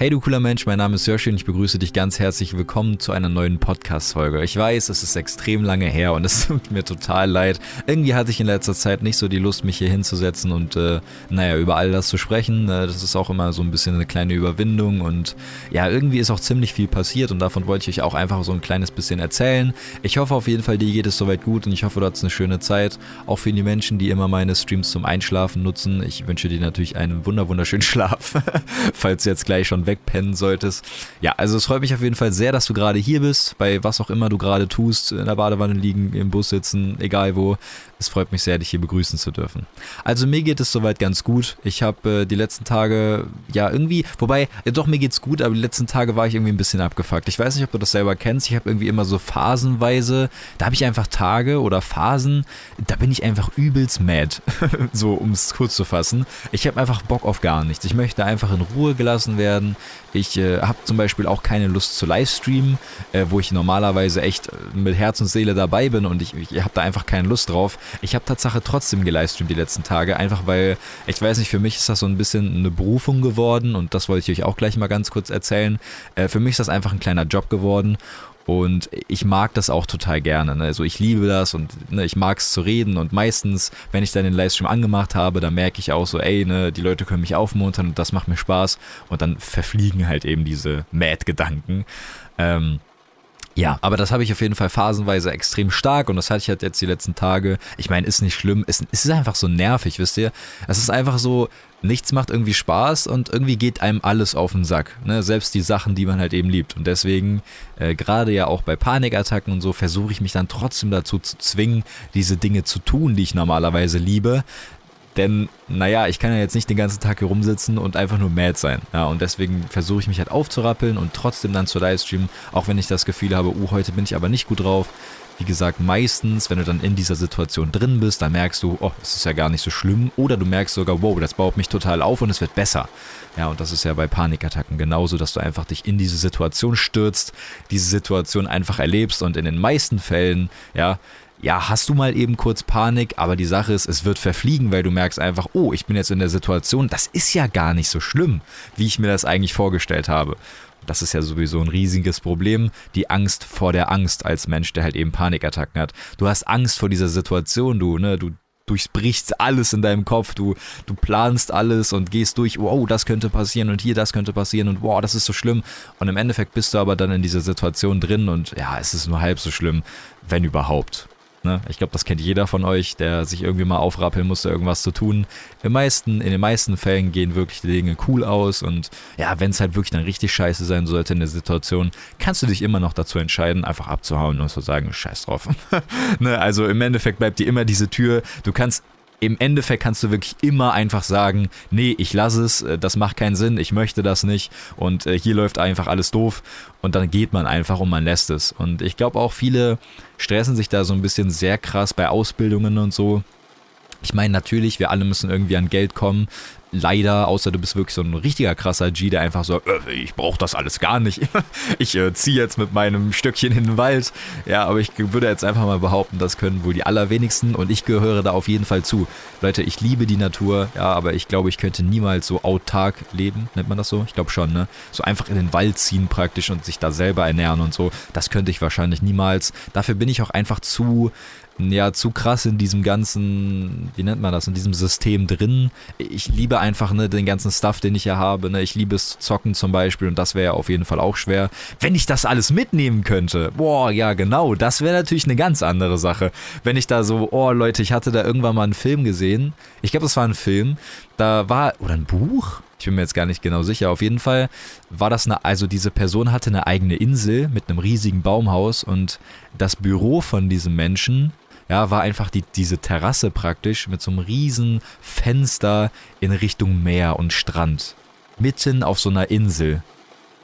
Hey du cooler Mensch, mein Name ist Jörsch und ich begrüße dich ganz herzlich willkommen zu einer neuen Podcast-Folge. Ich weiß, es ist extrem lange her und es tut mir total leid. Irgendwie hatte ich in letzter Zeit nicht so die Lust, mich hier hinzusetzen und äh, naja, über all das zu sprechen. Äh, das ist auch immer so ein bisschen eine kleine Überwindung und ja, irgendwie ist auch ziemlich viel passiert und davon wollte ich euch auch einfach so ein kleines bisschen erzählen. Ich hoffe auf jeden Fall, dir geht es soweit gut und ich hoffe, du hattest eine schöne Zeit. Auch für die Menschen, die immer meine Streams zum Einschlafen nutzen. Ich wünsche dir natürlich einen wunderschönen Schlaf, falls du jetzt gleich schon wegpennen solltest. Ja, also es freut mich auf jeden Fall sehr, dass du gerade hier bist, bei was auch immer du gerade tust, in der Badewanne liegen, im Bus sitzen, egal wo. Es freut mich sehr, dich hier begrüßen zu dürfen. Also mir geht es soweit ganz gut. Ich habe äh, die letzten Tage, ja irgendwie, wobei, ja, doch mir geht's gut, aber die letzten Tage war ich irgendwie ein bisschen abgefuckt. Ich weiß nicht, ob du das selber kennst. Ich habe irgendwie immer so phasenweise, da habe ich einfach Tage oder Phasen, da bin ich einfach übelst mad. so, um es kurz zu fassen. Ich habe einfach Bock auf gar nichts. Ich möchte einfach in Ruhe gelassen werden. Ich äh, habe zum Beispiel auch keine Lust zu Livestreamen, äh, wo ich normalerweise echt mit Herz und Seele dabei bin und ich, ich habe da einfach keine Lust drauf. Ich habe Tatsache trotzdem gelivestreamt die letzten Tage, einfach weil, ich weiß nicht, für mich ist das so ein bisschen eine Berufung geworden und das wollte ich euch auch gleich mal ganz kurz erzählen. Äh, für mich ist das einfach ein kleiner Job geworden und ich mag das auch total gerne. Ne? Also ich liebe das und ne, ich mag es zu reden. Und meistens, wenn ich dann den Livestream angemacht habe, dann merke ich auch so, ey, ne, die Leute können mich aufmuntern und das macht mir Spaß. Und dann verfliegen halt eben diese Mad-Gedanken. Ähm, ja, aber das habe ich auf jeden Fall phasenweise extrem stark und das hatte ich halt jetzt die letzten Tage. Ich meine, ist nicht schlimm, es, es ist einfach so nervig, wisst ihr? Es ist einfach so, nichts macht irgendwie Spaß und irgendwie geht einem alles auf den Sack. Ne? Selbst die Sachen, die man halt eben liebt. Und deswegen, äh, gerade ja auch bei Panikattacken und so, versuche ich mich dann trotzdem dazu zu zwingen, diese Dinge zu tun, die ich normalerweise liebe. Denn, naja, ich kann ja jetzt nicht den ganzen Tag hier rumsitzen und einfach nur mad sein. Ja, und deswegen versuche ich mich halt aufzurappeln und trotzdem dann zu livestreamen, auch wenn ich das Gefühl habe, uh, heute bin ich aber nicht gut drauf. Wie gesagt, meistens, wenn du dann in dieser Situation drin bist, dann merkst du, oh, es ist ja gar nicht so schlimm. Oder du merkst sogar, wow, das baut mich total auf und es wird besser. Ja, und das ist ja bei Panikattacken genauso, dass du einfach dich in diese Situation stürzt, diese Situation einfach erlebst und in den meisten Fällen, ja, ja, hast du mal eben kurz Panik, aber die Sache ist, es wird verfliegen, weil du merkst einfach, oh, ich bin jetzt in der Situation, das ist ja gar nicht so schlimm, wie ich mir das eigentlich vorgestellt habe. Das ist ja sowieso ein riesiges Problem, die Angst vor der Angst als Mensch, der halt eben Panikattacken hat. Du hast Angst vor dieser Situation, du, ne, du durchbrichst alles in deinem Kopf, du, du planst alles und gehst durch, wow, das könnte passieren und hier das könnte passieren und wow, das ist so schlimm. Und im Endeffekt bist du aber dann in dieser Situation drin und ja, es ist nur halb so schlimm, wenn überhaupt. Ne? Ich glaube, das kennt jeder von euch, der sich irgendwie mal aufrappeln musste, irgendwas zu tun. Im meisten, in den meisten Fällen gehen wirklich die Dinge cool aus und ja, wenn es halt wirklich dann richtig scheiße sein sollte in der Situation, kannst du dich immer noch dazu entscheiden, einfach abzuhauen und zu sagen, scheiß drauf. ne? Also im Endeffekt bleibt dir immer diese Tür. Du kannst im Endeffekt kannst du wirklich immer einfach sagen, nee, ich lasse es, äh, das macht keinen Sinn, ich möchte das nicht und äh, hier läuft einfach alles doof und dann geht man einfach und man lässt es. Und ich glaube auch viele stressen sich da so ein bisschen sehr krass bei Ausbildungen und so. Ich meine, natürlich, wir alle müssen irgendwie an Geld kommen, leider, außer du bist wirklich so ein richtiger krasser G, der einfach so, äh, ich brauche das alles gar nicht. ich äh, ziehe jetzt mit meinem Stöckchen in den Wald. Ja, aber ich würde jetzt einfach mal behaupten, das können wohl die allerwenigsten und ich gehöre da auf jeden Fall zu. Leute, ich liebe die Natur, ja, aber ich glaube, ich könnte niemals so autark leben, nennt man das so? Ich glaube schon, ne? So einfach in den Wald ziehen praktisch und sich da selber ernähren und so. Das könnte ich wahrscheinlich niemals. Dafür bin ich auch einfach zu ja, zu krass in diesem ganzen, wie nennt man das, in diesem System drin. Ich liebe einfach ne, den ganzen Stuff, den ich hier habe. Ne? Ich liebe es zocken zum Beispiel und das wäre ja auf jeden Fall auch schwer. Wenn ich das alles mitnehmen könnte, boah, ja genau, das wäre natürlich eine ganz andere Sache. Wenn ich da so, oh Leute, ich hatte da irgendwann mal einen Film gesehen. Ich glaube, das war ein Film. Da war, oder ein Buch? Ich bin mir jetzt gar nicht genau sicher. Auf jeden Fall war das eine, also diese Person hatte eine eigene Insel mit einem riesigen Baumhaus und das Büro von diesem Menschen ja, war einfach die, diese Terrasse praktisch mit so einem riesen Fenster in Richtung Meer und Strand. Mitten auf so einer Insel.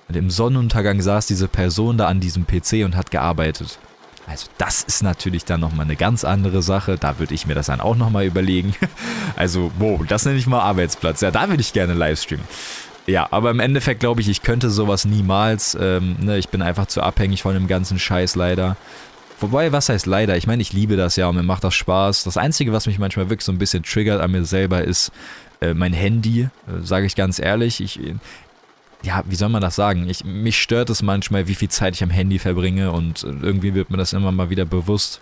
Und im Sonnenuntergang saß diese Person da an diesem PC und hat gearbeitet. Also das ist natürlich dann nochmal eine ganz andere Sache. Da würde ich mir das dann auch nochmal überlegen. Also, wow, das nenne ich mal Arbeitsplatz. Ja, da würde ich gerne Livestreamen. Ja, aber im Endeffekt glaube ich, ich könnte sowas niemals. Ähm, ne, ich bin einfach zu abhängig von dem ganzen Scheiß leider. Wobei, was heißt leider? Ich meine, ich liebe das ja und mir macht das Spaß. Das Einzige, was mich manchmal wirklich so ein bisschen triggert an mir selber, ist äh, mein Handy, äh, sage ich ganz ehrlich. Ich, ja, wie soll man das sagen? Ich, mich stört es manchmal, wie viel Zeit ich am Handy verbringe und irgendwie wird mir das immer mal wieder bewusst.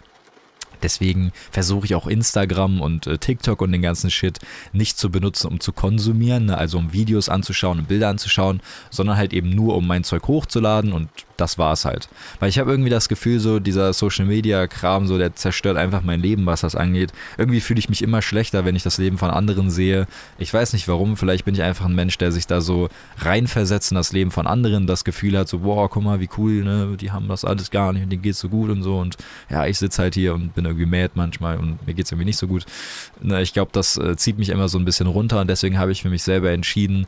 Deswegen versuche ich auch Instagram und äh, TikTok und den ganzen Shit nicht zu benutzen, um zu konsumieren, ne? also um Videos anzuschauen und Bilder anzuschauen, sondern halt eben nur, um mein Zeug hochzuladen und das war's halt. Weil ich habe irgendwie das Gefühl, so dieser Social Media Kram, so der zerstört einfach mein Leben, was das angeht. Irgendwie fühle ich mich immer schlechter, wenn ich das Leben von anderen sehe. Ich weiß nicht warum, vielleicht bin ich einfach ein Mensch, der sich da so reinversetzt in das Leben von anderen, das Gefühl hat, so, boah, guck mal, wie cool, ne, die haben das alles gar nicht und denen geht's so gut und so und ja, ich sitze halt hier und bin irgendwie mad manchmal und mir geht's irgendwie nicht so gut. Ich glaube, das äh, zieht mich immer so ein bisschen runter und deswegen habe ich für mich selber entschieden,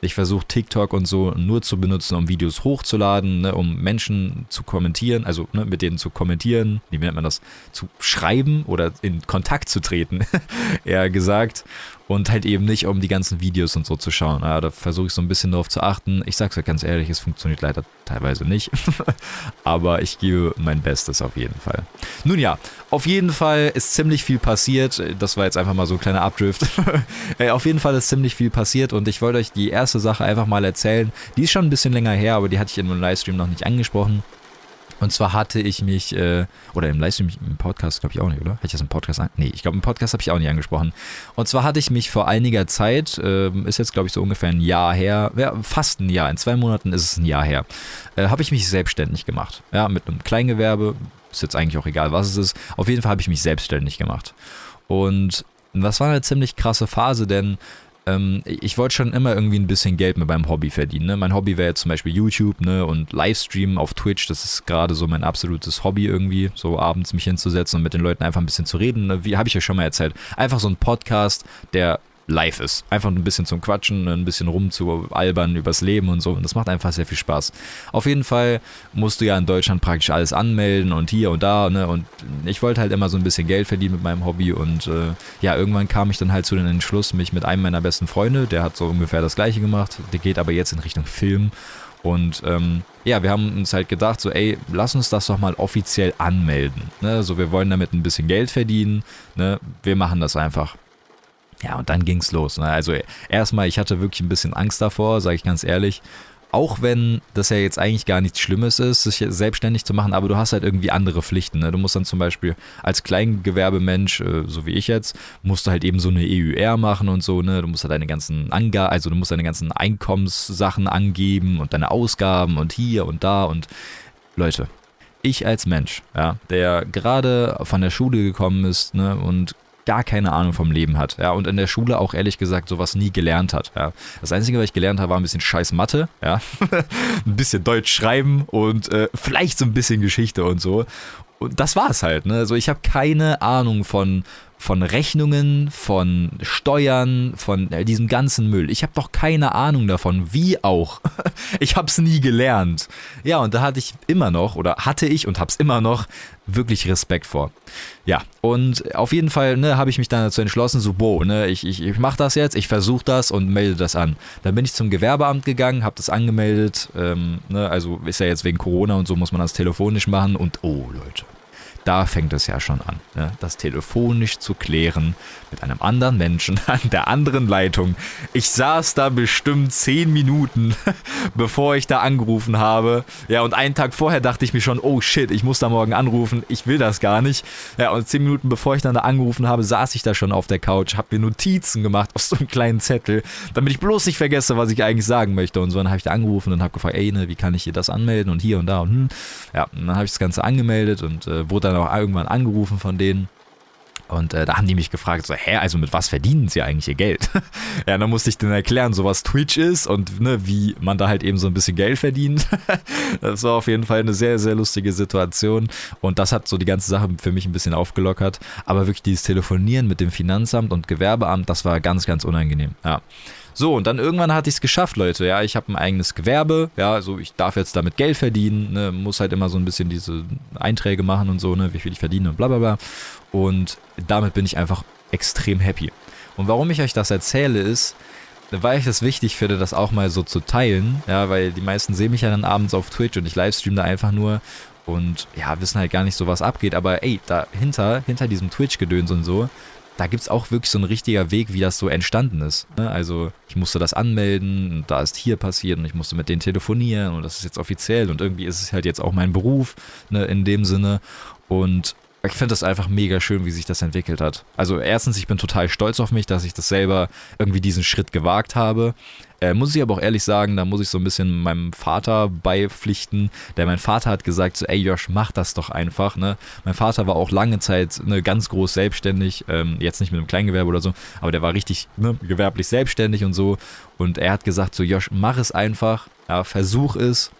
ich versuche TikTok und so nur zu benutzen, um Videos hochzuladen, ne, um Menschen zu kommentieren, also ne, mit denen zu kommentieren, wie nennt man das, zu schreiben oder in Kontakt zu treten, eher gesagt und halt eben nicht, um die ganzen Videos und so zu schauen. Ja, da versuche ich so ein bisschen darauf zu achten. Ich sag's ja ganz ehrlich, es funktioniert leider teilweise nicht. Aber ich gebe mein Bestes auf jeden Fall. Nun ja, auf jeden Fall ist ziemlich viel passiert. Das war jetzt einfach mal so ein kleiner Abdrift. Äh, auf jeden Fall ist ziemlich viel passiert und ich wollte euch die erste Sache einfach mal erzählen. Die ist schon ein bisschen länger her, aber die hatte ich in meinem Livestream noch nicht angesprochen. Und zwar hatte ich mich, äh, oder im Livestream, im Podcast glaube ich auch nicht, oder? Hatte ich das im Podcast an? Nee, ich glaube im Podcast habe ich auch nicht angesprochen. Und zwar hatte ich mich vor einiger Zeit, äh, ist jetzt glaube ich so ungefähr ein Jahr her, ja, fast ein Jahr, in zwei Monaten ist es ein Jahr her, äh, habe ich mich selbstständig gemacht. Ja, mit einem Kleingewerbe, ist jetzt eigentlich auch egal, was es ist. Auf jeden Fall habe ich mich selbstständig gemacht. Und das war eine ziemlich krasse Phase, denn ähm, ich wollte schon immer irgendwie ein bisschen Geld mit meinem Hobby verdienen. Ne? Mein Hobby wäre jetzt zum Beispiel YouTube ne? und Livestream auf Twitch. Das ist gerade so mein absolutes Hobby irgendwie, so abends mich hinzusetzen und mit den Leuten einfach ein bisschen zu reden. Ne? Wie habe ich ja schon mal erzählt. Einfach so ein Podcast, der live ist. Einfach ein bisschen zum Quatschen, ein bisschen rumzualbern übers Leben und so. Und das macht einfach sehr viel Spaß. Auf jeden Fall musst du ja in Deutschland praktisch alles anmelden und hier und da. Ne? Und ich wollte halt immer so ein bisschen Geld verdienen mit meinem Hobby. Und äh, ja, irgendwann kam ich dann halt zu dem Entschluss, mich mit einem meiner besten Freunde, der hat so ungefähr das gleiche gemacht, der geht aber jetzt in Richtung Film. Und ähm, ja, wir haben uns halt gedacht, so, ey, lass uns das doch mal offiziell anmelden. Ne? So, wir wollen damit ein bisschen Geld verdienen. Ne? Wir machen das einfach. Ja, und dann ging's los. Ne? Also erstmal, ich hatte wirklich ein bisschen Angst davor, sage ich ganz ehrlich. Auch wenn das ja jetzt eigentlich gar nichts Schlimmes ist, sich selbstständig zu machen, aber du hast halt irgendwie andere Pflichten. Ne? Du musst dann zum Beispiel als Kleingewerbemensch, äh, so wie ich jetzt, musst du halt eben so eine EUR machen und so, ne? Du musst halt deine ganzen Angaben, also du musst deine ganzen Einkommenssachen angeben und deine Ausgaben und hier und da und Leute, ich als Mensch, ja, der gerade von der Schule gekommen ist ne, und gar keine Ahnung vom Leben hat. Ja, und in der Schule auch ehrlich gesagt sowas nie gelernt hat. Ja. Das Einzige, was ich gelernt habe, war ein bisschen scheiß Mathe, ja. ein bisschen Deutsch schreiben und äh, vielleicht so ein bisschen Geschichte und so. Und das war es halt. Ne? Also ich habe keine Ahnung von von Rechnungen, von Steuern, von äh, diesem ganzen Müll. Ich habe doch keine Ahnung davon, wie auch. ich habe es nie gelernt. Ja, und da hatte ich immer noch, oder hatte ich und habe es immer noch, wirklich Respekt vor. Ja, und auf jeden Fall ne, habe ich mich dann dazu entschlossen, so, boah, ne, ich, ich, ich mache das jetzt, ich versuche das und melde das an. Dann bin ich zum Gewerbeamt gegangen, habe das angemeldet. Ähm, ne, also ist ja jetzt wegen Corona und so muss man das telefonisch machen und oh Leute, da fängt es ja schon an, ne? das telefonisch zu klären mit einem anderen Menschen an der anderen Leitung. Ich saß da bestimmt zehn Minuten, bevor ich da angerufen habe. Ja, und einen Tag vorher dachte ich mir schon, oh shit, ich muss da morgen anrufen, ich will das gar nicht. Ja, und zehn Minuten bevor ich dann da angerufen habe, saß ich da schon auf der Couch, habe mir Notizen gemacht aus so einem kleinen Zettel, damit ich bloß nicht vergesse, was ich eigentlich sagen möchte. Und so dann habe ich da angerufen und habe gefragt, ey, ne, wie kann ich hier das anmelden und hier und da und hm. Ja, und dann habe ich das Ganze angemeldet und äh, wurde dann dann auch irgendwann angerufen von denen. Und äh, da haben die mich gefragt, so, hä, also mit was verdienen sie eigentlich ihr Geld? ja, dann musste ich denen erklären, so was Twitch ist und ne, wie man da halt eben so ein bisschen Geld verdient. das war auf jeden Fall eine sehr, sehr lustige Situation. Und das hat so die ganze Sache für mich ein bisschen aufgelockert. Aber wirklich dieses Telefonieren mit dem Finanzamt und Gewerbeamt, das war ganz, ganz unangenehm. Ja. So, und dann irgendwann hatte ich es geschafft, Leute. Ja, ich habe ein eigenes Gewerbe. Ja, also ich darf jetzt damit Geld verdienen. Ne, muss halt immer so ein bisschen diese Einträge machen und so, ne, wie viel ich verdiene und bla bla bla. Und damit bin ich einfach extrem happy. Und warum ich euch das erzähle, ist, weil ich das wichtig finde, das auch mal so zu teilen. Ja, weil die meisten sehen mich ja dann abends auf Twitch und ich livestream da einfach nur und ja, wissen halt gar nicht so, was abgeht. Aber ey, dahinter, hinter diesem Twitch-Gedöns und so, da gibt es auch wirklich so einen richtiger Weg, wie das so entstanden ist. Ne? Also ich musste das anmelden und da ist hier passiert und ich musste mit denen telefonieren und das ist jetzt offiziell und irgendwie ist es halt jetzt auch mein Beruf ne, in dem Sinne. Und ich finde das einfach mega schön, wie sich das entwickelt hat. Also erstens, ich bin total stolz auf mich, dass ich das selber irgendwie diesen Schritt gewagt habe. Äh, muss ich aber auch ehrlich sagen, da muss ich so ein bisschen meinem Vater beipflichten. Der mein Vater hat gesagt, so, ey Josh, mach das doch einfach. Ne? Mein Vater war auch lange Zeit ne, ganz groß selbstständig, ähm, jetzt nicht mit einem Kleingewerbe oder so, aber der war richtig ne, gewerblich selbstständig und so. Und er hat gesagt, so Josh, mach es einfach, ja, versuch es.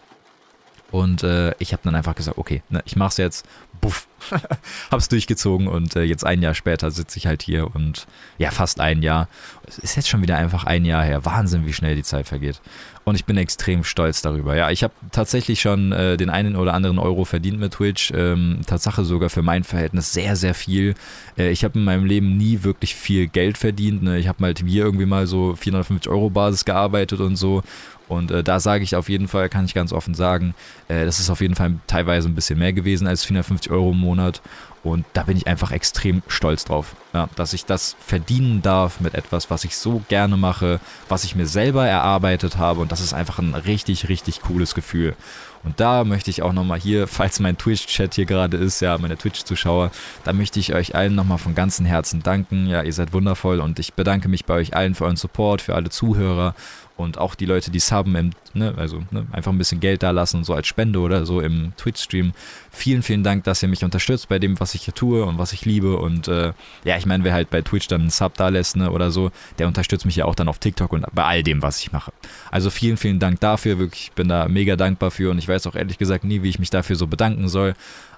Und äh, ich habe dann einfach gesagt, okay, ne, ich mach's jetzt buff, hab's durchgezogen und äh, jetzt ein Jahr später sitze ich halt hier und ja, fast ein Jahr. Es ist jetzt schon wieder einfach ein Jahr her. Wahnsinn, wie schnell die Zeit vergeht. Und ich bin extrem stolz darüber. Ja, ich habe tatsächlich schon äh, den einen oder anderen Euro verdient mit Twitch. Ähm, Tatsache sogar für mein Verhältnis sehr, sehr viel. Äh, ich habe in meinem Leben nie wirklich viel Geld verdient. Ne? Ich habe mal hier irgendwie mal so 450 Euro Basis gearbeitet und so. Und äh, da sage ich auf jeden Fall, kann ich ganz offen sagen, äh, das ist auf jeden Fall teilweise ein bisschen mehr gewesen als 450 Euro im Monat. Und da bin ich einfach extrem stolz drauf, ja, dass ich das verdienen darf mit etwas, was ich so gerne mache, was ich mir selber erarbeitet habe. Und das ist einfach ein richtig, richtig cooles Gefühl. Und da möchte ich auch nochmal hier, falls mein Twitch-Chat hier gerade ist, ja, meine Twitch-Zuschauer, da möchte ich euch allen nochmal von ganzem Herzen danken. Ja, ihr seid wundervoll und ich bedanke mich bei euch allen für euren Support, für alle Zuhörer und auch die Leute, die subben, im, ne, also ne, einfach ein bisschen Geld da lassen, so als Spende oder so im Twitch-Stream. Vielen, vielen Dank, dass ihr mich unterstützt bei dem, was ich hier tue und was ich liebe. Und äh, ja, ich meine, wer halt bei Twitch dann einen Sub da lässt ne, oder so, der unterstützt mich ja auch dann auf TikTok und bei all dem, was ich mache. Also vielen, vielen Dank dafür. Wirklich, ich bin da mega dankbar für und ich weiß auch ehrlich gesagt nie, wie ich mich dafür so bedanken soll.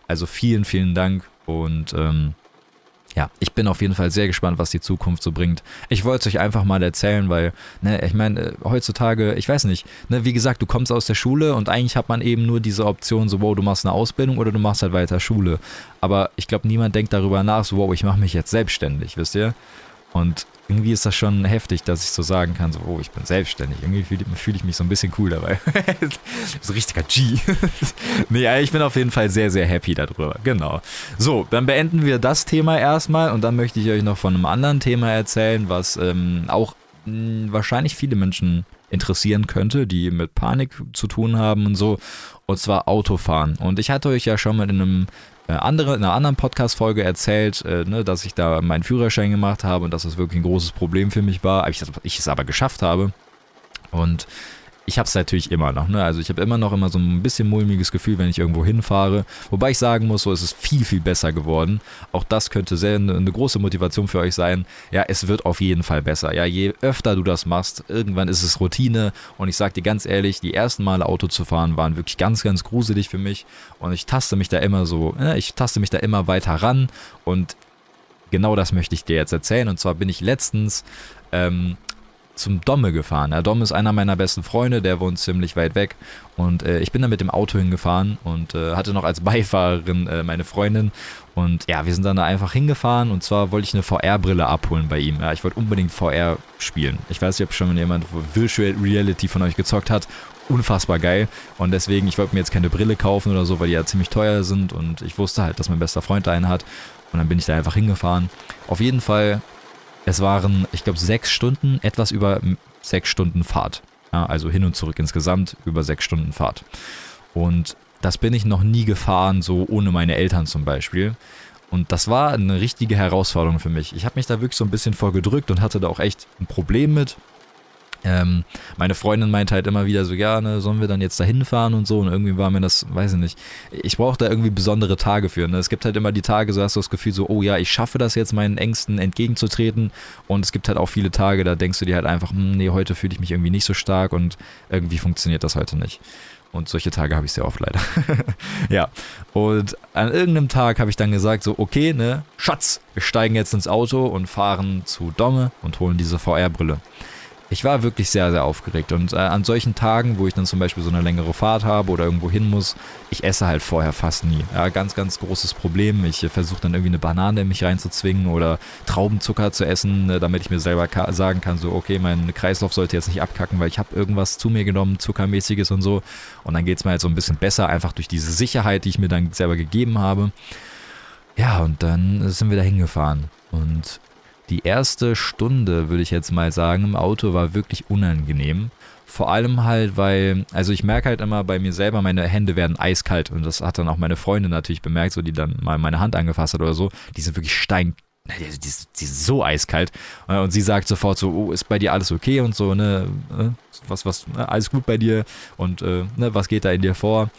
Also vielen, vielen Dank und ähm, ja, ich bin auf jeden Fall sehr gespannt, was die Zukunft so bringt. Ich wollte es euch einfach mal erzählen, weil, ne, ich meine, äh, heutzutage, ich weiß nicht, ne, wie gesagt, du kommst aus der Schule und eigentlich hat man eben nur diese Option, so, wow, du machst eine Ausbildung oder du machst halt weiter Schule. Aber ich glaube, niemand denkt darüber nach, so, wow, ich mache mich jetzt selbstständig, wisst ihr? Und irgendwie ist das schon heftig, dass ich so sagen kann, so, oh, ich bin selbstständig. Irgendwie fühle fühl ich mich so ein bisschen cool dabei. so richtiger G. nee, ich bin auf jeden Fall sehr, sehr happy darüber. Genau. So, dann beenden wir das Thema erstmal und dann möchte ich euch noch von einem anderen Thema erzählen, was ähm, auch mh, hm, wahrscheinlich viele Menschen interessieren könnte, die mit Panik zu tun haben und so. Und zwar Autofahren. Und ich hatte euch ja schon mal in einem äh, andere, in einer anderen Podcast-Folge erzählt, äh, ne, dass ich da meinen Führerschein gemacht habe und dass das wirklich ein großes Problem für mich war. Ich, ich es aber geschafft habe. Und ich habe es natürlich immer noch. Ne? Also ich habe immer noch immer so ein bisschen mulmiges Gefühl, wenn ich irgendwo hinfahre. Wobei ich sagen muss, so ist es viel, viel besser geworden. Auch das könnte sehr eine, eine, große Motivation für euch sein. Ja, es wird auf jeden Fall besser. Ja, je öfter du das machst, irgendwann ist es Routine. Und ich sage dir ganz ehrlich, die ersten Male Auto zu fahren waren wirklich ganz, ganz gruselig für mich. Und ich taste mich da immer so, ja, ich taste mich da immer weiter ran. Und genau das möchte ich dir jetzt erzählen. Und zwar bin ich letztens ähm, zum Domme gefahren. Der Dom ist einer meiner besten Freunde, der wohnt ziemlich weit weg. Und äh, ich bin da mit dem Auto hingefahren und äh, hatte noch als Beifahrerin äh, meine Freundin. Und ja, wir sind dann da einfach hingefahren und zwar wollte ich eine VR-Brille abholen bei ihm. Ja, ich wollte unbedingt VR spielen. Ich weiß nicht, ob schon jemand Virtual Reality von euch gezockt hat. Unfassbar geil. Und deswegen, ich wollte mir jetzt keine Brille kaufen oder so, weil die ja ziemlich teuer sind. Und ich wusste halt, dass mein bester Freund da einen hat. Und dann bin ich da einfach hingefahren. Auf jeden Fall es waren, ich glaube, sechs Stunden, etwas über sechs Stunden Fahrt. Ja, also hin und zurück insgesamt über sechs Stunden Fahrt. Und das bin ich noch nie gefahren, so ohne meine Eltern zum Beispiel. Und das war eine richtige Herausforderung für mich. Ich habe mich da wirklich so ein bisschen vorgedrückt und hatte da auch echt ein Problem mit. Ähm, meine Freundin meint halt immer wieder so, ja, ne, sollen wir dann jetzt da hinfahren und so. Und irgendwie war mir das, weiß ich nicht, ich brauche da irgendwie besondere Tage für. Ne? Es gibt halt immer die Tage, so hast du das Gefühl so, oh ja, ich schaffe das jetzt, meinen Ängsten entgegenzutreten. Und es gibt halt auch viele Tage, da denkst du dir halt einfach, hm, nee, heute fühle ich mich irgendwie nicht so stark und irgendwie funktioniert das heute nicht. Und solche Tage habe ich sehr oft leider. ja. Und an irgendeinem Tag habe ich dann gesagt, so, okay, ne, Schatz, wir steigen jetzt ins Auto und fahren zu Domme und holen diese VR-Brille ich war wirklich sehr, sehr aufgeregt. Und äh, an solchen Tagen, wo ich dann zum Beispiel so eine längere Fahrt habe oder irgendwo hin muss, ich esse halt vorher fast nie. Ja, ganz, ganz großes Problem. Ich äh, versuche dann irgendwie eine Banane in mich reinzuzwingen oder Traubenzucker zu essen, äh, damit ich mir selber ka sagen kann, so, okay, mein Kreislauf sollte jetzt nicht abkacken, weil ich habe irgendwas zu mir genommen, zuckermäßiges und so. Und dann geht es mir halt so ein bisschen besser, einfach durch diese Sicherheit, die ich mir dann selber gegeben habe. Ja, und dann sind wir da hingefahren. Und die erste Stunde, würde ich jetzt mal sagen, im Auto war wirklich unangenehm. Vor allem halt, weil, also ich merke halt immer bei mir selber, meine Hände werden eiskalt und das hat dann auch meine Freundin natürlich bemerkt, so die dann mal meine Hand angefasst hat oder so. Die sind wirklich stein, die, die, die sind so eiskalt. Und sie sagt sofort so, oh, ist bei dir alles okay und so, ne? Äh, was, was, ne? alles gut bei dir und äh, ne, was geht da in dir vor?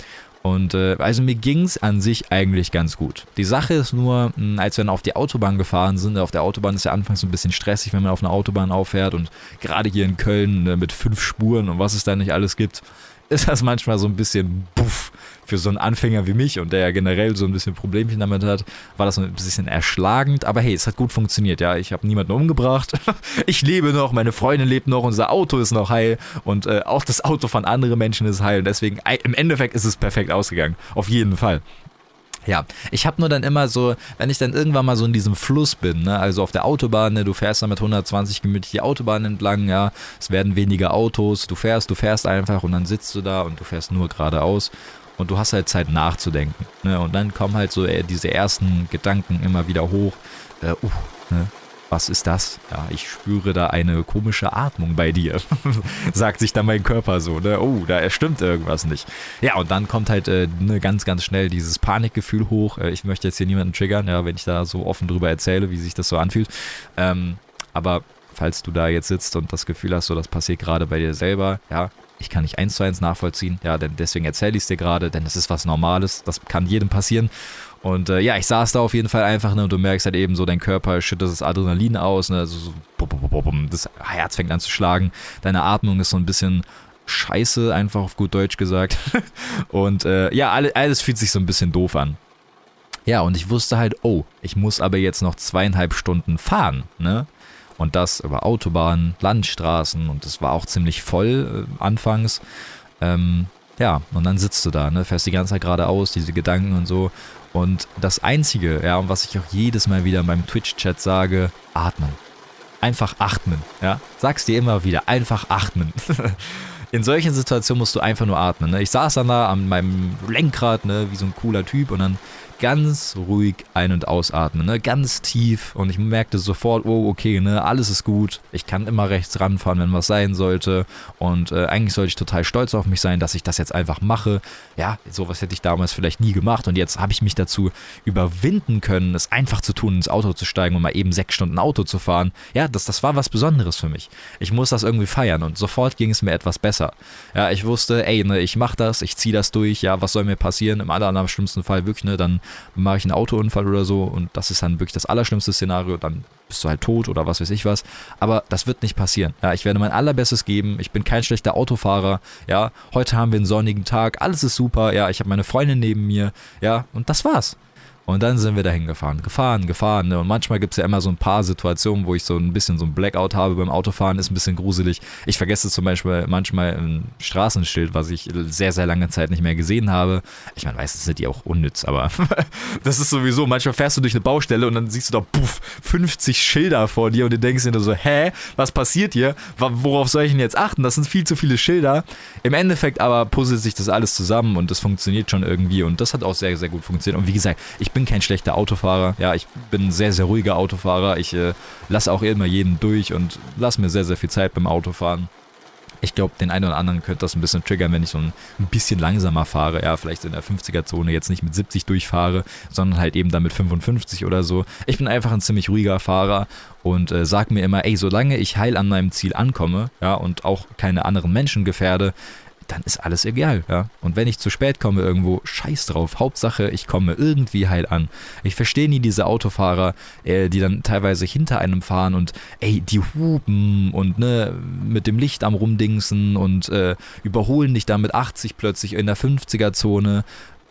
Und äh, also mir ging es an sich eigentlich ganz gut. Die Sache ist nur, mh, als wir dann auf die Autobahn gefahren sind, auf der Autobahn ist ja anfangs ein bisschen stressig, wenn man auf einer Autobahn auffährt und gerade hier in Köln ne, mit fünf Spuren und was es da nicht alles gibt, ist das manchmal so ein bisschen buff für so einen Anfänger wie mich und der ja generell so ein bisschen Problemchen damit hat, war das ein bisschen erschlagend. Aber hey, es hat gut funktioniert, ja. Ich habe niemanden umgebracht. Ich lebe noch, meine Freundin lebt noch, unser Auto ist noch heil und äh, auch das Auto von anderen Menschen ist heil. Und deswegen, im Endeffekt ist es perfekt ausgegangen. Auf jeden Fall. Ja, ich habe nur dann immer so, wenn ich dann irgendwann mal so in diesem Fluss bin, ne, also auf der Autobahn, ne, du fährst dann mit 120 gemütlich die Autobahn entlang, ja, es werden weniger Autos, du fährst, du fährst einfach und dann sitzt du da und du fährst nur geradeaus und du hast halt Zeit nachzudenken. Ne? Und dann kommen halt so äh, diese ersten Gedanken immer wieder hoch. Äh, uh, ne? Was ist das? Ja, ich spüre da eine komische Atmung bei dir. Sagt sich dann mein Körper so, ne? Oh, da stimmt irgendwas nicht. Ja, und dann kommt halt äh, ne, ganz, ganz schnell dieses Panikgefühl hoch. Äh, ich möchte jetzt hier niemanden triggern, ja, wenn ich da so offen drüber erzähle, wie sich das so anfühlt. Ähm, aber falls du da jetzt sitzt und das Gefühl hast, so das passiert gerade bei dir selber, ja, ich kann nicht eins zu eins nachvollziehen, ja, denn deswegen erzähle ich es dir gerade, denn es ist was Normales, das kann jedem passieren. Und äh, ja, ich saß da auf jeden Fall einfach, ne, und du merkst halt eben so, dein Körper schüttet das Adrenalin aus, ne, also so, das Herz fängt an zu schlagen, deine Atmung ist so ein bisschen scheiße, einfach auf gut Deutsch gesagt. und äh, ja, alles, alles fühlt sich so ein bisschen doof an. Ja, und ich wusste halt, oh, ich muss aber jetzt noch zweieinhalb Stunden fahren, ne? Und das über Autobahnen, Landstraßen und es war auch ziemlich voll äh, anfangs. Ähm, ja, und dann sitzt du da, ne, fährst die ganze Zeit geradeaus, diese Gedanken und so. Und das Einzige, ja, und was ich auch jedes Mal wieder in meinem Twitch-Chat sage, atmen. Einfach atmen, ja. Sag's dir immer wieder, einfach atmen. in solchen Situationen musst du einfach nur atmen. Ne? Ich saß dann da an meinem Lenkrad, ne, wie so ein cooler Typ und dann ganz ruhig ein- und ausatmen, ne? ganz tief. Und ich merkte sofort, oh, okay, ne? alles ist gut. Ich kann immer rechts ranfahren, wenn was sein sollte. Und äh, eigentlich sollte ich total stolz auf mich sein, dass ich das jetzt einfach mache. Ja, sowas hätte ich damals vielleicht nie gemacht. Und jetzt habe ich mich dazu überwinden können, es einfach zu tun, ins Auto zu steigen und mal eben sechs Stunden Auto zu fahren. Ja, das, das war was Besonderes für mich. Ich muss das irgendwie feiern. Und sofort ging es mir etwas besser. Ja, ich wusste, ey, ne, ich mache das, ich ziehe das durch. Ja, was soll mir passieren? Im aller, aller schlimmsten Fall wirklich, ne, dann mache ich einen Autounfall oder so und das ist dann wirklich das allerschlimmste Szenario, dann bist du halt tot oder was weiß ich was. Aber das wird nicht passieren. Ja, ich werde mein allerbestes geben. Ich bin kein schlechter Autofahrer. Ja, heute haben wir einen sonnigen Tag. Alles ist super. Ja, ich habe meine Freundin neben mir. Ja, und das war's. Und dann sind wir dahin gefahren. Gefahren, gefahren. Ne? Und manchmal gibt es ja immer so ein paar Situationen, wo ich so ein bisschen so ein Blackout habe beim Autofahren. Ist ein bisschen gruselig. Ich vergesse zum Beispiel manchmal ein Straßenschild, was ich sehr, sehr lange Zeit nicht mehr gesehen habe. Ich meine, meistens sind die auch unnütz, aber das ist sowieso. Manchmal fährst du durch eine Baustelle und dann siehst du da, puff, 50 Schilder vor dir und du denkst dir so, hä, was passiert hier? Worauf soll ich denn jetzt achten? Das sind viel zu viele Schilder. Im Endeffekt aber puzzelt sich das alles zusammen und das funktioniert schon irgendwie und das hat auch sehr, sehr gut funktioniert. Und wie gesagt, ich bin bin kein schlechter Autofahrer. Ja, ich bin ein sehr, sehr ruhiger Autofahrer. Ich äh, lasse auch immer jeden durch und lasse mir sehr, sehr viel Zeit beim Autofahren. Ich glaube, den einen oder anderen könnte das ein bisschen triggern, wenn ich so ein, ein bisschen langsamer fahre. Ja, vielleicht in der 50er-Zone jetzt nicht mit 70 durchfahre, sondern halt eben dann mit 55 oder so. Ich bin einfach ein ziemlich ruhiger Fahrer und äh, sag mir immer, ey, solange ich heil an meinem Ziel ankomme, ja, und auch keine anderen Menschen gefährde, dann ist alles egal, ja. Und wenn ich zu spät komme irgendwo, scheiß drauf. Hauptsache, ich komme irgendwie heil an. Ich verstehe nie diese Autofahrer, äh, die dann teilweise hinter einem fahren und ey, die hupen und ne, mit dem Licht am rumdingsen und äh, überholen dich dann mit 80 plötzlich in der 50er-Zone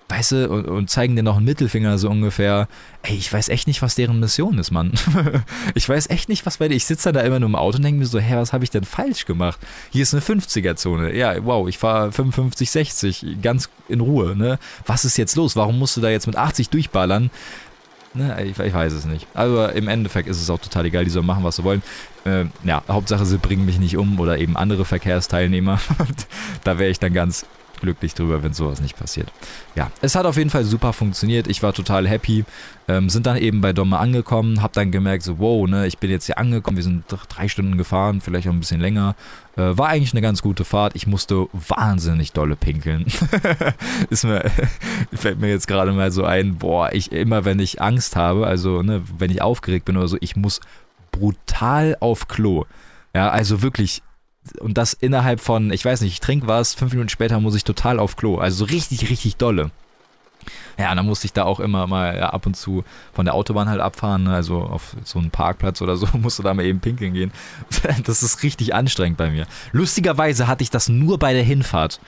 weißt du, und, und, zeigen dir noch einen Mittelfinger so ungefähr. Ey, ich weiß echt nicht, was deren Mission ist, Mann. ich weiß echt nicht, was bei dir. Ich sitze da immer nur im Auto und denke mir so, hä, was habe ich denn falsch gemacht? Hier ist eine 50er-Zone. Ja, wow, ich fahre 55, 60, ganz in Ruhe, ne? Was ist jetzt los? Warum musst du da jetzt mit 80 durchballern? Ne, ich, ich, weiß es nicht. Aber im Endeffekt ist es auch total egal, die sollen machen, was sie wollen. Äh, ja, Hauptsache, sie bringen mich nicht um oder eben andere Verkehrsteilnehmer. da wäre ich dann ganz glücklich drüber, wenn sowas nicht passiert. Ja, es hat auf jeden Fall super funktioniert. Ich war total happy. Ähm, sind dann eben bei Domme angekommen, hab dann gemerkt, so, wow, ne, ich bin jetzt hier angekommen. Wir sind drei Stunden gefahren, vielleicht auch ein bisschen länger. Äh, war eigentlich eine ganz gute Fahrt. Ich musste wahnsinnig dolle pinkeln. Ist mir, fällt mir jetzt gerade mal so ein, boah, ich immer, wenn ich Angst habe, also, ne, wenn ich aufgeregt bin oder so, ich muss brutal auf Klo. Ja, also wirklich und das innerhalb von, ich weiß nicht, ich trinke was, fünf Minuten später muss ich total auf Klo. Also so richtig, richtig dolle. Ja, dann musste ich da auch immer mal ja, ab und zu von der Autobahn halt abfahren, ne? also auf so einen Parkplatz oder so, musste da mal eben pinkeln gehen. Das ist richtig anstrengend bei mir. Lustigerweise hatte ich das nur bei der Hinfahrt.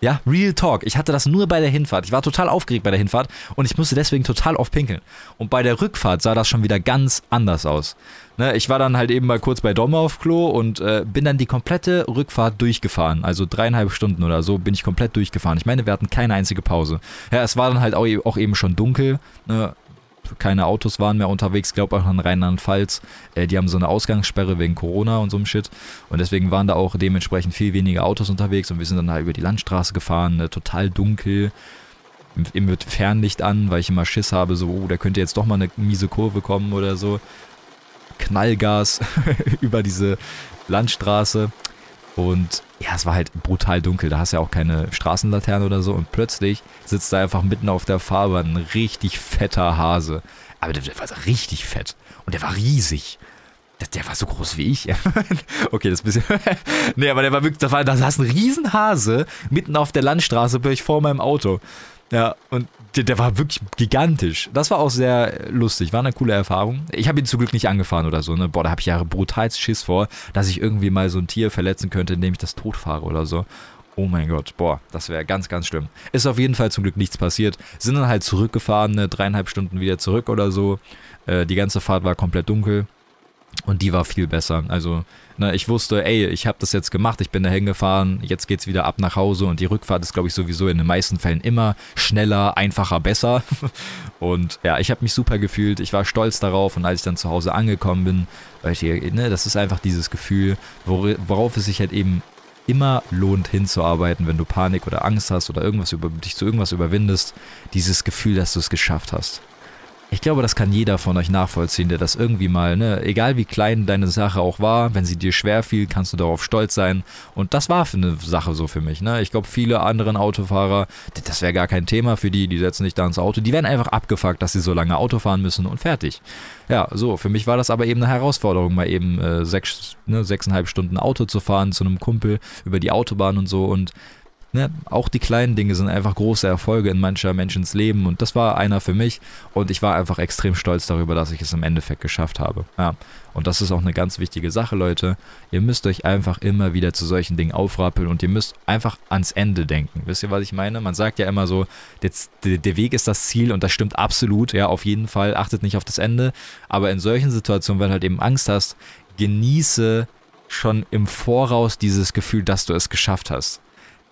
Ja, Real Talk. Ich hatte das nur bei der Hinfahrt. Ich war total aufgeregt bei der Hinfahrt und ich musste deswegen total oft pinkeln. Und bei der Rückfahrt sah das schon wieder ganz anders aus. Ne, ich war dann halt eben mal kurz bei Dom auf Klo und äh, bin dann die komplette Rückfahrt durchgefahren. Also dreieinhalb Stunden oder so bin ich komplett durchgefahren. Ich meine, wir hatten keine einzige Pause. Ja, es war dann halt auch, auch eben schon dunkel. Ne? keine Autos waren mehr unterwegs, ich glaube auch in Rheinland-Pfalz. Äh, die haben so eine Ausgangssperre wegen Corona und so einem Shit. Und deswegen waren da auch dementsprechend viel weniger Autos unterwegs und wir sind dann halt über die Landstraße gefahren, äh, total dunkel. Mit Fernlicht an, weil ich immer Schiss habe, so, oh, da könnte jetzt doch mal eine miese Kurve kommen oder so. Knallgas über diese Landstraße. Und ja, es war halt brutal dunkel. Da hast du ja auch keine Straßenlaterne oder so. Und plötzlich sitzt da einfach mitten auf der Fahrbahn ein richtig fetter Hase. Aber der, der war richtig fett. Und der war riesig. Der, der war so groß wie ich. okay, das ist ein bisschen. nee, aber der war wirklich. Da, saß ein Riesenhase mitten auf der Landstraße, vor meinem Auto. Ja, und der, der, war wirklich gigantisch. Das war auch sehr lustig, war eine coole Erfahrung. Ich habe ihn zum Glück nicht angefahren oder so, ne? Boah, da habe ich ja brutal Schiss vor, dass ich irgendwie mal so ein Tier verletzen könnte, indem ich das tot fahre oder so. Oh mein Gott, boah, das wäre ganz, ganz schlimm. Ist auf jeden Fall zum Glück nichts passiert. Sind dann halt zurückgefahren, ne? dreieinhalb Stunden wieder zurück oder so. Äh, die ganze Fahrt war komplett dunkel. Und die war viel besser. Also, ne, ich wusste, ey, ich habe das jetzt gemacht, ich bin da hingefahren, jetzt geht's wieder ab nach Hause und die Rückfahrt ist, glaube ich, sowieso in den meisten Fällen immer schneller, einfacher, besser. Und ja, ich habe mich super gefühlt, ich war stolz darauf und als ich dann zu Hause angekommen bin, weil ich, ne, das ist einfach dieses Gefühl, worauf es sich halt eben immer lohnt hinzuarbeiten, wenn du Panik oder Angst hast oder irgendwas über dich zu irgendwas überwindest, dieses Gefühl, dass du es geschafft hast. Ich glaube, das kann jeder von euch nachvollziehen, der das irgendwie mal, ne, egal wie klein deine Sache auch war, wenn sie dir schwer fiel, kannst du darauf stolz sein. Und das war für eine Sache so für mich, ne. Ich glaube, viele anderen Autofahrer, das wäre gar kein Thema für die, die setzen sich da ins Auto, die werden einfach abgefuckt, dass sie so lange Auto fahren müssen und fertig. Ja, so, für mich war das aber eben eine Herausforderung, mal eben äh, sechs, ne, sechseinhalb Stunden Auto zu fahren zu einem Kumpel über die Autobahn und so und ne, auch die kleinen Dinge sind einfach große Erfolge in mancher Menschens Leben und das war einer für mich und ich war einfach extrem stolz darüber, dass ich es im Endeffekt geschafft habe. Ja, und das ist auch eine ganz wichtige Sache, Leute. Ihr müsst euch einfach immer wieder zu solchen Dingen aufrappeln und ihr müsst einfach ans Ende denken. Wisst ihr, was ich meine? Man sagt ja immer so, jetzt, der Weg ist das Ziel und das stimmt absolut. Ja, auf jeden Fall. Achtet nicht auf das Ende. Aber in solchen Situationen, wenn du halt eben Angst hast, genieße schon im Voraus dieses Gefühl, dass du es geschafft hast.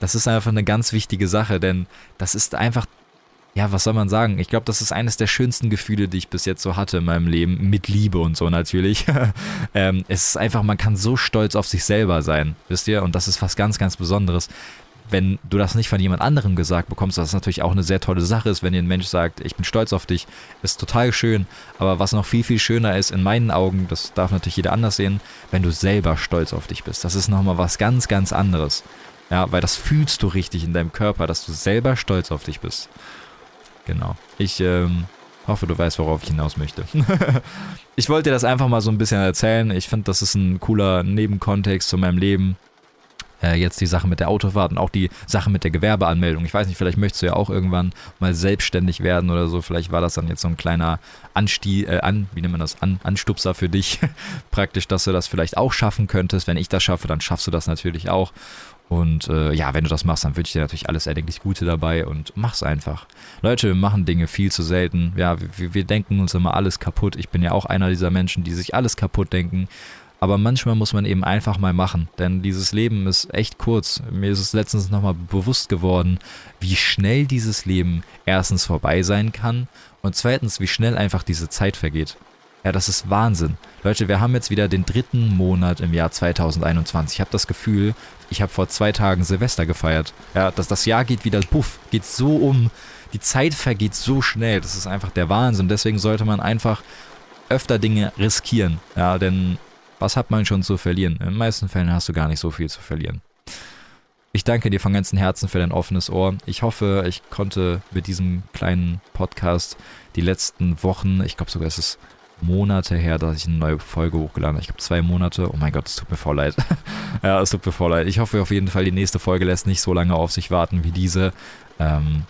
Das ist einfach eine ganz wichtige Sache, denn das ist einfach, ja, was soll man sagen? Ich glaube, das ist eines der schönsten Gefühle, die ich bis jetzt so hatte in meinem Leben, mit Liebe und so natürlich. ähm, es ist einfach, man kann so stolz auf sich selber sein, wisst ihr? Und das ist was ganz, ganz Besonderes. Wenn du das nicht von jemand anderem gesagt bekommst, was natürlich auch eine sehr tolle Sache ist, wenn dir ein Mensch sagt, ich bin stolz auf dich, ist total schön. Aber was noch viel, viel schöner ist, in meinen Augen, das darf natürlich jeder anders sehen, wenn du selber stolz auf dich bist. Das ist nochmal was ganz, ganz anderes. Ja, weil das fühlst du richtig in deinem Körper, dass du selber stolz auf dich bist. Genau. Ich ähm, hoffe, du weißt, worauf ich hinaus möchte. ich wollte dir das einfach mal so ein bisschen erzählen. Ich finde, das ist ein cooler Nebenkontext zu meinem Leben. Äh, jetzt die Sache mit der Autofahrt und auch die Sache mit der Gewerbeanmeldung. Ich weiß nicht, vielleicht möchtest du ja auch irgendwann mal selbstständig werden oder so. Vielleicht war das dann jetzt so ein kleiner Anstieg, äh, an, wie nennt man das, an, Anstupser für dich. Praktisch, dass du das vielleicht auch schaffen könntest. Wenn ich das schaffe, dann schaffst du das natürlich auch. Und äh, ja, wenn du das machst, dann wünsche ich dir natürlich alles erdenklich Gute dabei und mach's einfach. Leute, wir machen Dinge viel zu selten. Ja, wir, wir denken uns immer alles kaputt. Ich bin ja auch einer dieser Menschen, die sich alles kaputt denken. Aber manchmal muss man eben einfach mal machen, denn dieses Leben ist echt kurz. Mir ist es letztens nochmal bewusst geworden, wie schnell dieses Leben erstens vorbei sein kann und zweitens, wie schnell einfach diese Zeit vergeht. Ja, das ist Wahnsinn. Leute, wir haben jetzt wieder den dritten Monat im Jahr 2021. Ich habe das Gefühl, ich habe vor zwei Tagen Silvester gefeiert. Ja, das, das Jahr geht wieder, puff, geht so um. Die Zeit vergeht so schnell. Das ist einfach der Wahnsinn. Deswegen sollte man einfach öfter Dinge riskieren. Ja, denn was hat man schon zu verlieren? In den meisten Fällen hast du gar nicht so viel zu verlieren. Ich danke dir von ganzem Herzen für dein offenes Ohr. Ich hoffe, ich konnte mit diesem kleinen Podcast die letzten Wochen, ich glaube sogar es ist Monate her, dass ich eine neue Folge hochgeladen habe. Ich glaube zwei Monate. Oh mein Gott, es tut mir voll leid. ja, es tut mir voll leid. Ich hoffe auf jeden Fall, die nächste Folge lässt nicht so lange auf sich warten wie diese. Ähm,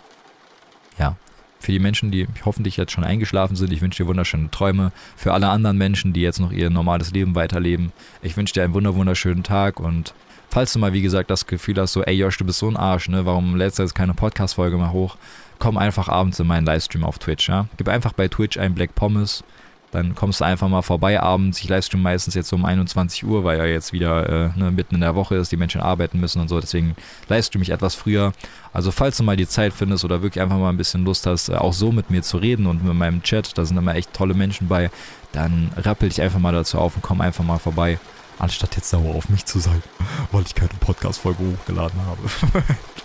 ja, für die Menschen, die hoffentlich jetzt schon eingeschlafen sind, ich wünsche dir wunderschöne Träume. Für alle anderen Menschen, die jetzt noch ihr normales Leben weiterleben, ich wünsche dir einen wunderschönen Tag und Falls du mal, wie gesagt, das Gefühl hast, so, ey Josh, du bist so ein Arsch, ne? Warum lädst du jetzt keine Podcast-Folge mehr hoch? Komm einfach abends in meinen Livestream auf Twitch, ja? Gib einfach bei Twitch ein Black Pommes. Dann kommst du einfach mal vorbei abends. Ich livestream meistens jetzt um 21 Uhr, weil ja jetzt wieder äh, ne, mitten in der Woche ist, die Menschen arbeiten müssen und so. Deswegen livestream ich etwas früher. Also falls du mal die Zeit findest oder wirklich einfach mal ein bisschen Lust hast, äh, auch so mit mir zu reden und mit meinem Chat, da sind immer echt tolle Menschen bei, dann rappel dich einfach mal dazu auf und komm einfach mal vorbei anstatt jetzt sauer auf mich zu sein, weil ich keine Podcast-Folge hochgeladen habe.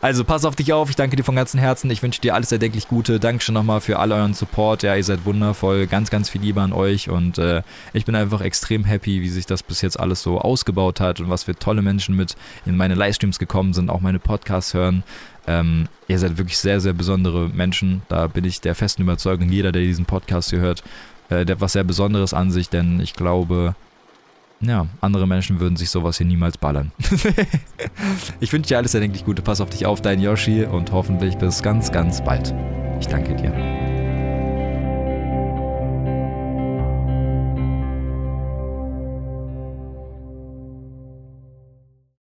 also pass auf dich auf, ich danke dir von ganzem Herzen, ich wünsche dir alles erdenklich Gute, Dankeschön nochmal für all euren Support, ja, ihr seid wundervoll, ganz, ganz viel Liebe an euch. Und äh, ich bin einfach extrem happy, wie sich das bis jetzt alles so ausgebaut hat und was für tolle Menschen mit in meine Livestreams gekommen sind, auch meine Podcasts hören. Ähm, ihr seid wirklich sehr, sehr besondere Menschen, da bin ich der festen Überzeugung, jeder, der diesen Podcast hier hört, äh, der hat was sehr Besonderes an sich, denn ich glaube, ja, andere Menschen würden sich sowas hier niemals ballern. ich wünsche dir alles erdenklich Gute. Pass auf dich auf, dein Yoshi und hoffentlich bis ganz, ganz bald. Ich danke dir.